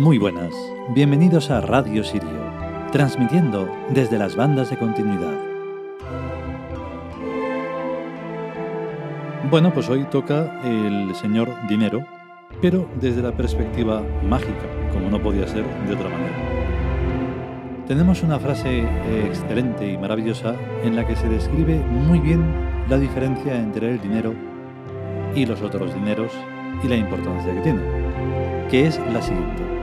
Muy buenas, bienvenidos a Radio Sirio, transmitiendo desde las bandas de continuidad. Bueno, pues hoy toca el señor dinero, pero desde la perspectiva mágica, como no podía ser de otra manera. Tenemos una frase eh, excelente y maravillosa en la que se describe muy bien la diferencia entre el dinero y los otros dineros y la importancia que tiene, que es la siguiente.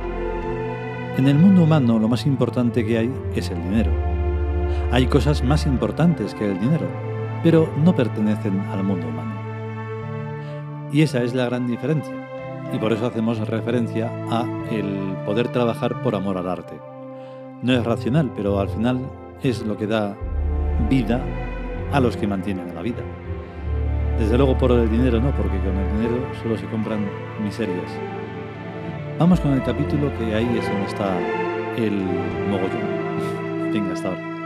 En el mundo humano lo más importante que hay es el dinero. Hay cosas más importantes que el dinero, pero no pertenecen al mundo humano. Y esa es la gran diferencia, y por eso hacemos referencia a el poder trabajar por amor al arte. No es racional, pero al final es lo que da vida a los que mantienen la vida. Desde luego por el dinero no, porque con el dinero solo se compran miserias. Vamos con el capítulo que ahí es donde está el mogollón. Venga, hasta ahora.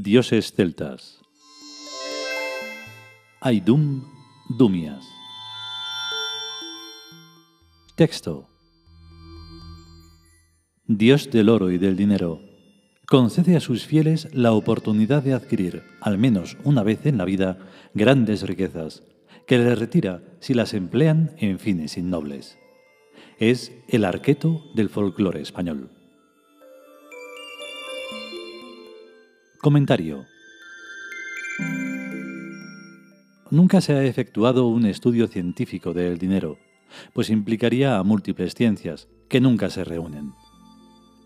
Dioses celtas. Aidum Dumias. Texto. Dios del oro y del dinero, concede a sus fieles la oportunidad de adquirir, al menos una vez en la vida, grandes riquezas, que les retira si las emplean en fines innobles. Es el arqueto del folclore español. Comentario. Nunca se ha efectuado un estudio científico del dinero, pues implicaría a múltiples ciencias que nunca se reúnen.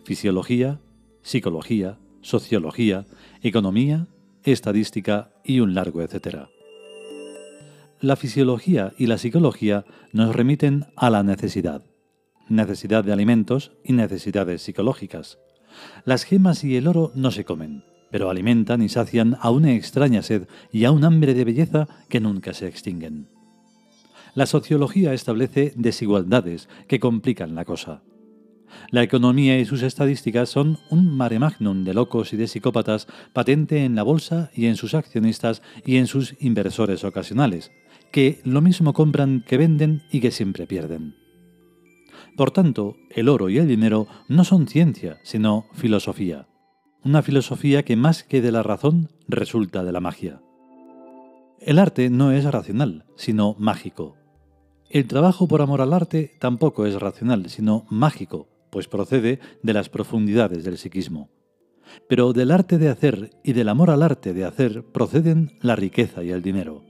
Fisiología, psicología, sociología, economía, estadística y un largo etcétera. La fisiología y la psicología nos remiten a la necesidad, necesidad de alimentos y necesidades psicológicas. Las gemas y el oro no se comen, pero alimentan y sacian a una extraña sed y a un hambre de belleza que nunca se extinguen. La sociología establece desigualdades que complican la cosa. La economía y sus estadísticas son un mare magnum de locos y de psicópatas patente en la bolsa y en sus accionistas y en sus inversores ocasionales, que lo mismo compran que venden y que siempre pierden. Por tanto, el oro y el dinero no son ciencia, sino filosofía una filosofía que más que de la razón resulta de la magia. El arte no es racional, sino mágico. El trabajo por amor al arte tampoco es racional, sino mágico, pues procede de las profundidades del psiquismo. Pero del arte de hacer y del amor al arte de hacer proceden la riqueza y el dinero.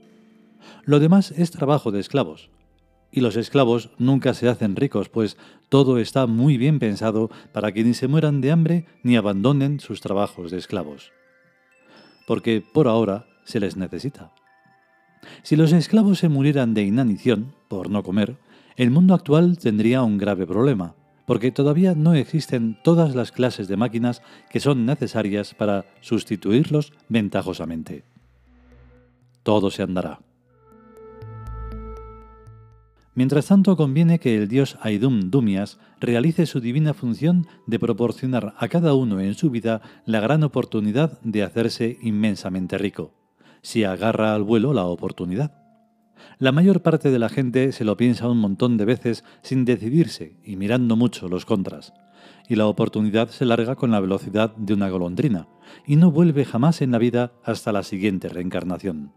Lo demás es trabajo de esclavos, y los esclavos nunca se hacen ricos, pues todo está muy bien pensado para que ni se mueran de hambre ni abandonen sus trabajos de esclavos. Porque por ahora se les necesita. Si los esclavos se murieran de inanición, por no comer, el mundo actual tendría un grave problema, porque todavía no existen todas las clases de máquinas que son necesarias para sustituirlos ventajosamente. Todo se andará. Mientras tanto, conviene que el dios Aidum Dumias realice su divina función de proporcionar a cada uno en su vida la gran oportunidad de hacerse inmensamente rico, si agarra al vuelo la oportunidad. La mayor parte de la gente se lo piensa un montón de veces sin decidirse y mirando mucho los contras, y la oportunidad se larga con la velocidad de una golondrina, y no vuelve jamás en la vida hasta la siguiente reencarnación.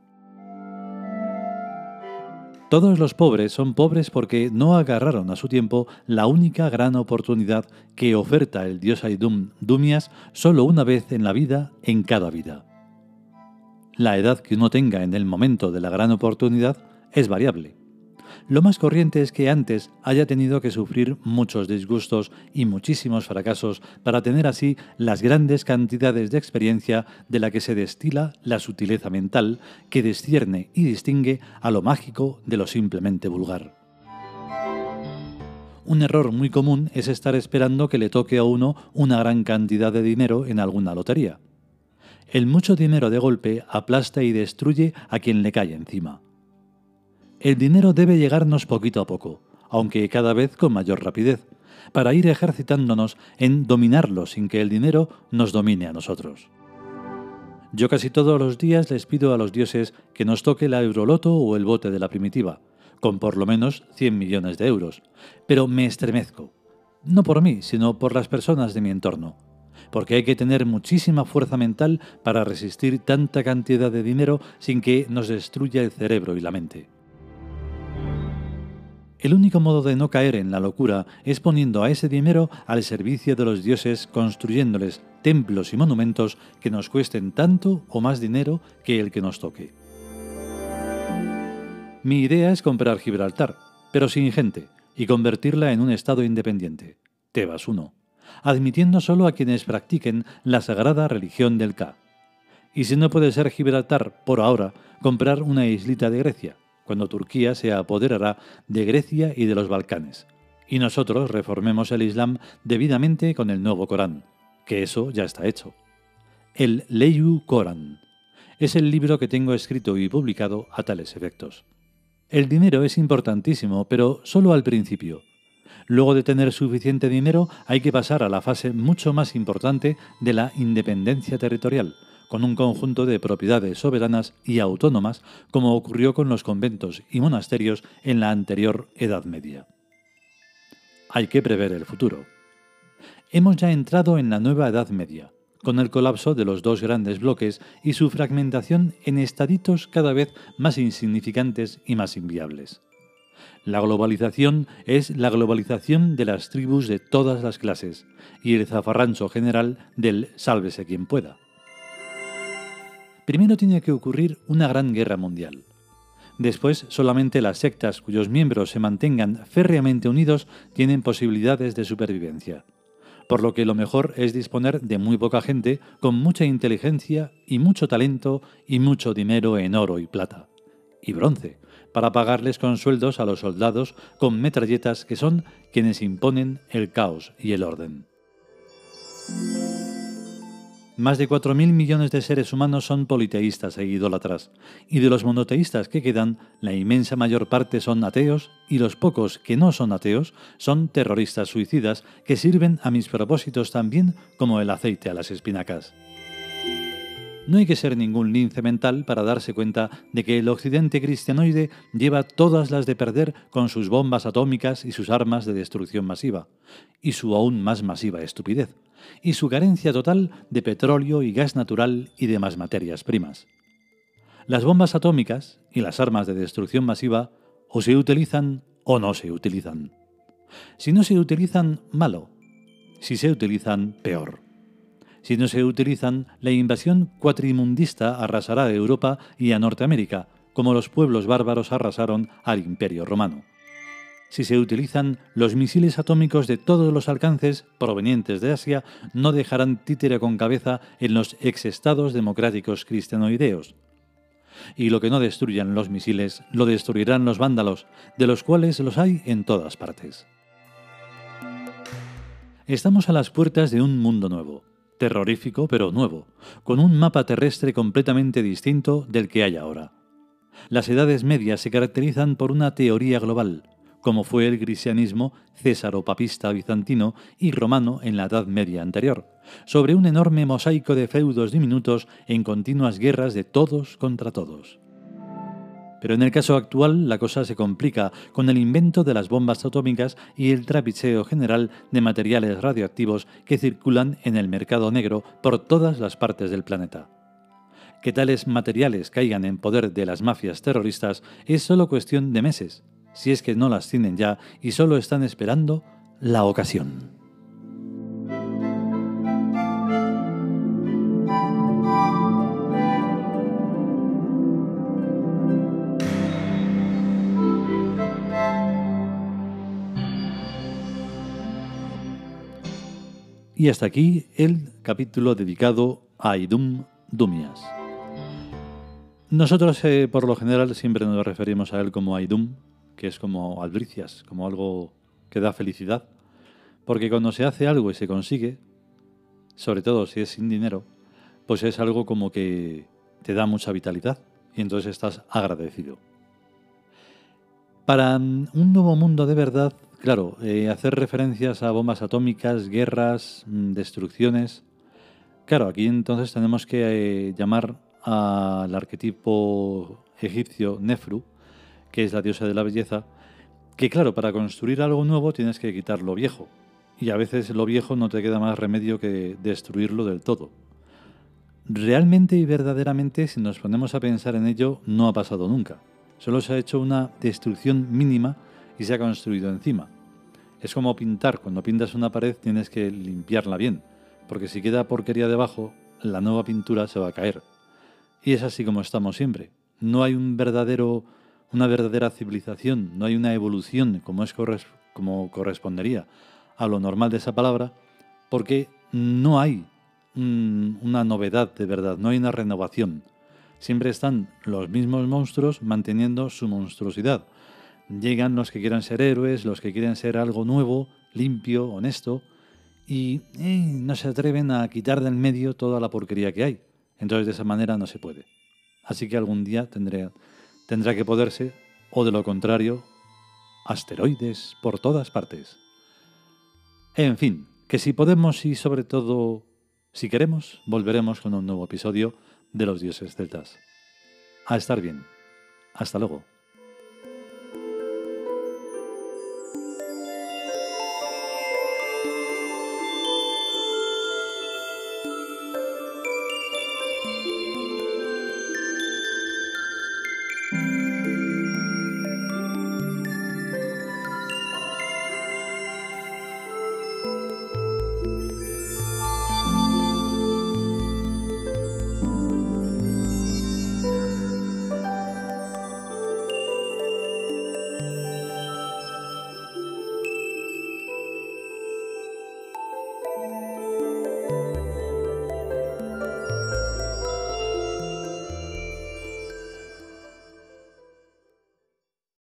Todos los pobres son pobres porque no agarraron a su tiempo la única gran oportunidad que oferta el dios Aidum Dumias solo una vez en la vida, en cada vida. La edad que uno tenga en el momento de la gran oportunidad es variable. Lo más corriente es que antes haya tenido que sufrir muchos disgustos y muchísimos fracasos para tener así las grandes cantidades de experiencia de la que se destila la sutileza mental que discierne y distingue a lo mágico de lo simplemente vulgar. Un error muy común es estar esperando que le toque a uno una gran cantidad de dinero en alguna lotería. El mucho dinero de golpe aplasta y destruye a quien le cae encima. El dinero debe llegarnos poquito a poco, aunque cada vez con mayor rapidez, para ir ejercitándonos en dominarlo sin que el dinero nos domine a nosotros. Yo casi todos los días les pido a los dioses que nos toque la Euroloto o el bote de la primitiva, con por lo menos 100 millones de euros. Pero me estremezco, no por mí, sino por las personas de mi entorno, porque hay que tener muchísima fuerza mental para resistir tanta cantidad de dinero sin que nos destruya el cerebro y la mente. El único modo de no caer en la locura es poniendo a ese dinero al servicio de los dioses, construyéndoles templos y monumentos que nos cuesten tanto o más dinero que el que nos toque. Mi idea es comprar Gibraltar, pero sin gente, y convertirla en un Estado independiente. Tebas 1. Admitiendo solo a quienes practiquen la sagrada religión del Ka. Y si no puede ser Gibraltar por ahora, comprar una islita de Grecia, cuando Turquía se apoderará de Grecia y de los Balcanes. Y nosotros reformemos el Islam debidamente con el nuevo Corán, que eso ya está hecho. El Leyu Corán es el libro que tengo escrito y publicado a tales efectos. El dinero es importantísimo, pero solo al principio. Luego de tener suficiente dinero hay que pasar a la fase mucho más importante de la independencia territorial, con un conjunto de propiedades soberanas y autónomas, como ocurrió con los conventos y monasterios en la anterior Edad Media. Hay que prever el futuro. Hemos ya entrado en la nueva Edad Media, con el colapso de los dos grandes bloques y su fragmentación en estaditos cada vez más insignificantes y más inviables. La globalización es la globalización de las tribus de todas las clases y el zafarrancho general del sálvese quien pueda. Primero tiene que ocurrir una gran guerra mundial. Después, solamente las sectas cuyos miembros se mantengan férreamente unidos tienen posibilidades de supervivencia por lo que lo mejor es disponer de muy poca gente con mucha inteligencia y mucho talento y mucho dinero en oro y plata y bronce, para pagarles con sueldos a los soldados con metralletas que son quienes imponen el caos y el orden. Más de 4.000 millones de seres humanos son politeístas e idólatras, y de los monoteístas que quedan, la inmensa mayor parte son ateos, y los pocos que no son ateos son terroristas suicidas que sirven a mis propósitos también como el aceite a las espinacas. No hay que ser ningún lince mental para darse cuenta de que el occidente cristianoide lleva todas las de perder con sus bombas atómicas y sus armas de destrucción masiva, y su aún más masiva estupidez, y su carencia total de petróleo y gas natural y demás materias primas. Las bombas atómicas y las armas de destrucción masiva o se utilizan o no se utilizan. Si no se utilizan, malo. Si se utilizan, peor. Si no se utilizan, la invasión cuatrimundista arrasará a Europa y a Norteamérica, como los pueblos bárbaros arrasaron al Imperio Romano. Si se utilizan, los misiles atómicos de todos los alcances provenientes de Asia no dejarán títere con cabeza en los exestados democráticos cristianoideos. Y lo que no destruyan los misiles, lo destruirán los vándalos, de los cuales los hay en todas partes. Estamos a las puertas de un mundo nuevo terrorífico pero nuevo, con un mapa terrestre completamente distinto del que hay ahora. Las edades medias se caracterizan por una teoría global, como fue el cristianismo césaro-papista bizantino y romano en la Edad Media anterior, sobre un enorme mosaico de feudos diminutos en continuas guerras de todos contra todos. Pero en el caso actual la cosa se complica con el invento de las bombas atómicas y el trapicheo general de materiales radioactivos que circulan en el mercado negro por todas las partes del planeta. Que tales materiales caigan en poder de las mafias terroristas es solo cuestión de meses, si es que no las tienen ya y solo están esperando la ocasión. Y hasta aquí el capítulo dedicado a Idum Dumias. Nosotros, eh, por lo general, siempre nos referimos a él como Aidum, que es como albricias, como algo que da felicidad. Porque cuando se hace algo y se consigue, sobre todo si es sin dinero, pues es algo como que te da mucha vitalidad y entonces estás agradecido. Para un nuevo mundo de verdad Claro, eh, hacer referencias a bombas atómicas, guerras, mm, destrucciones. Claro, aquí entonces tenemos que eh, llamar al arquetipo egipcio Nefru, que es la diosa de la belleza, que claro, para construir algo nuevo tienes que quitar lo viejo. Y a veces lo viejo no te queda más remedio que destruirlo del todo. Realmente y verdaderamente, si nos ponemos a pensar en ello, no ha pasado nunca. Solo se ha hecho una destrucción mínima y se ha construido encima. Es como pintar, cuando pintas una pared tienes que limpiarla bien, porque si queda porquería debajo, la nueva pintura se va a caer. Y es así como estamos siempre. No hay un verdadero, una verdadera civilización, no hay una evolución como, es como correspondería a lo normal de esa palabra, porque no hay una novedad de verdad, no hay una renovación. Siempre están los mismos monstruos manteniendo su monstruosidad Llegan los que quieran ser héroes, los que quieren ser algo nuevo, limpio, honesto, y eh, no se atreven a quitar del medio toda la porquería que hay. Entonces de esa manera no se puede. Así que algún día tendrá que poderse, o de lo contrario, asteroides por todas partes. En fin, que si podemos y sobre todo si queremos, volveremos con un nuevo episodio de los dioses celtas. A estar bien. Hasta luego.